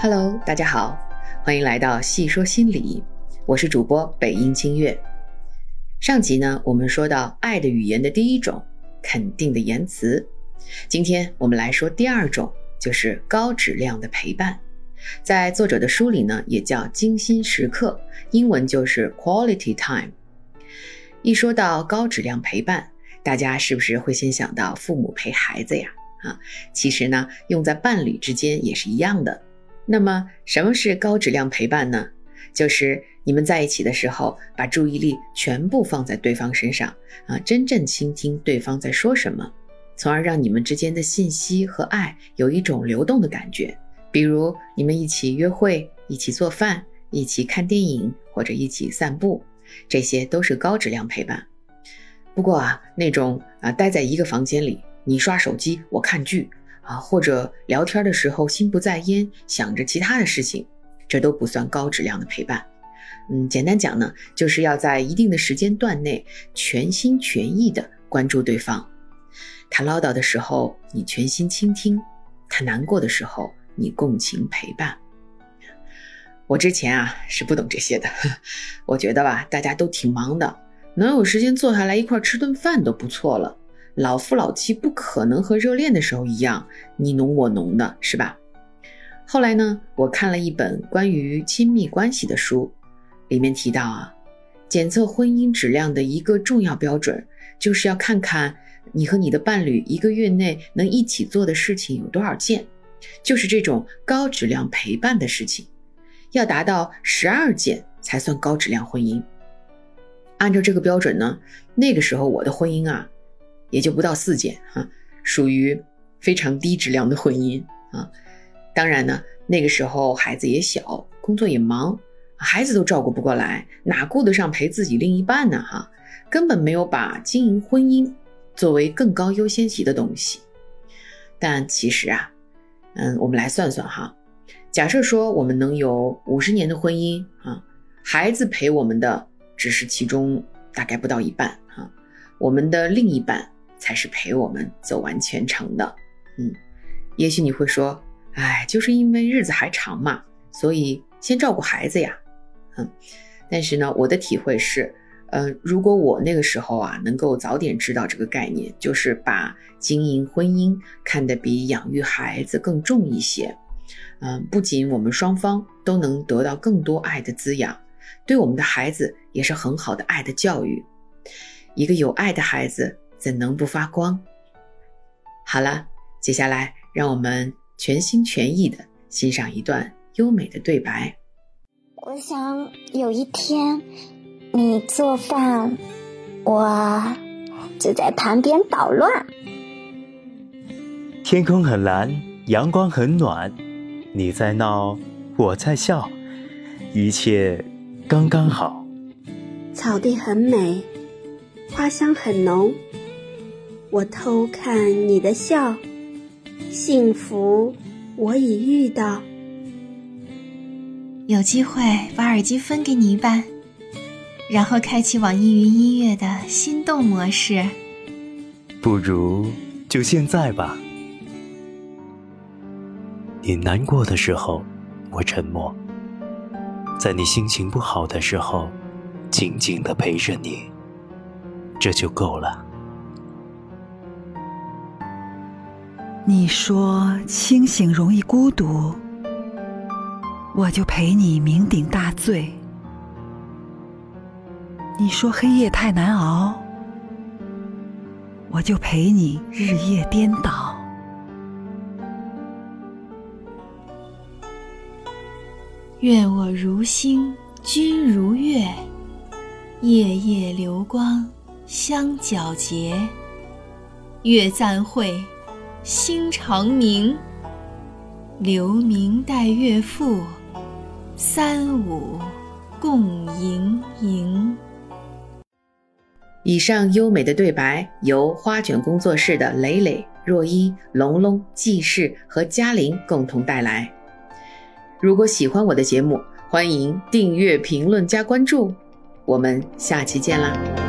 Hello，大家好，欢迎来到细说心理，我是主播北音清月。上集呢，我们说到爱的语言的第一种，肯定的言辞。今天我们来说第二种，就是高质量的陪伴。在作者的书里呢，也叫精心时刻，英文就是 quality time。一说到高质量陪伴，大家是不是会先想到父母陪孩子呀？啊，其实呢，用在伴侣之间也是一样的。那么，什么是高质量陪伴呢？就是你们在一起的时候，把注意力全部放在对方身上啊，真正倾听对方在说什么，从而让你们之间的信息和爱有一种流动的感觉。比如，你们一起约会、一起做饭、一起看电影或者一起散步，这些都是高质量陪伴。不过啊，那种啊，待在一个房间里。你刷手机，我看剧啊，或者聊天的时候心不在焉，想着其他的事情，这都不算高质量的陪伴。嗯，简单讲呢，就是要在一定的时间段内全心全意的关注对方。他唠叨的时候，你全心倾听；他难过的时候，你共情陪伴。我之前啊是不懂这些的，我觉得吧，大家都挺忙的，能有时间坐下来一块吃顿饭都不错了。老夫老妻不可能和热恋的时候一样你侬我侬的，是吧？后来呢，我看了一本关于亲密关系的书，里面提到啊，检测婚姻质量的一个重要标准，就是要看看你和你的伴侣一个月内能一起做的事情有多少件，就是这种高质量陪伴的事情，要达到十二件才算高质量婚姻。按照这个标准呢，那个时候我的婚姻啊。也就不到四件哈，属于非常低质量的婚姻啊。当然呢，那个时候孩子也小，工作也忙，孩子都照顾不过来，哪顾得上陪自己另一半呢？哈，根本没有把经营婚姻作为更高优先级的东西。但其实啊，嗯，我们来算算哈，假设说我们能有五十年的婚姻啊，孩子陪我们的只是其中大概不到一半啊，我们的另一半。才是陪我们走完全程的，嗯，也许你会说，哎，就是因为日子还长嘛，所以先照顾孩子呀，嗯，但是呢，我的体会是，呃，如果我那个时候啊，能够早点知道这个概念，就是把经营婚姻看得比养育孩子更重一些，嗯，不仅我们双方都能得到更多爱的滋养，对我们的孩子也是很好的爱的教育，一个有爱的孩子。怎能不发光？好了，接下来让我们全心全意的欣赏一段优美的对白。我想有一天，你做饭，我就在旁边捣乱。天空很蓝，阳光很暖，你在闹，我在笑，一切刚刚好。草地很美，花香很浓。我偷看你的笑，幸福我已遇到。有机会把耳机分给你一半，然后开启网易云音乐的心动模式。不如就现在吧。你难过的时候，我沉默；在你心情不好的时候，静静的陪着你，这就够了。你说清醒容易孤独，我就陪你酩酊大醉。你说黑夜太难熬，我就陪你日夜颠倒。愿我如星，君如月，夜夜流光相皎洁。月暂会。星长明，留明待月复，三五共盈盈。以上优美的对白由花卷工作室的蕾蕾、若依、龙龙、季氏和嘉玲共同带来。如果喜欢我的节目，欢迎订阅、评论、加关注。我们下期见啦！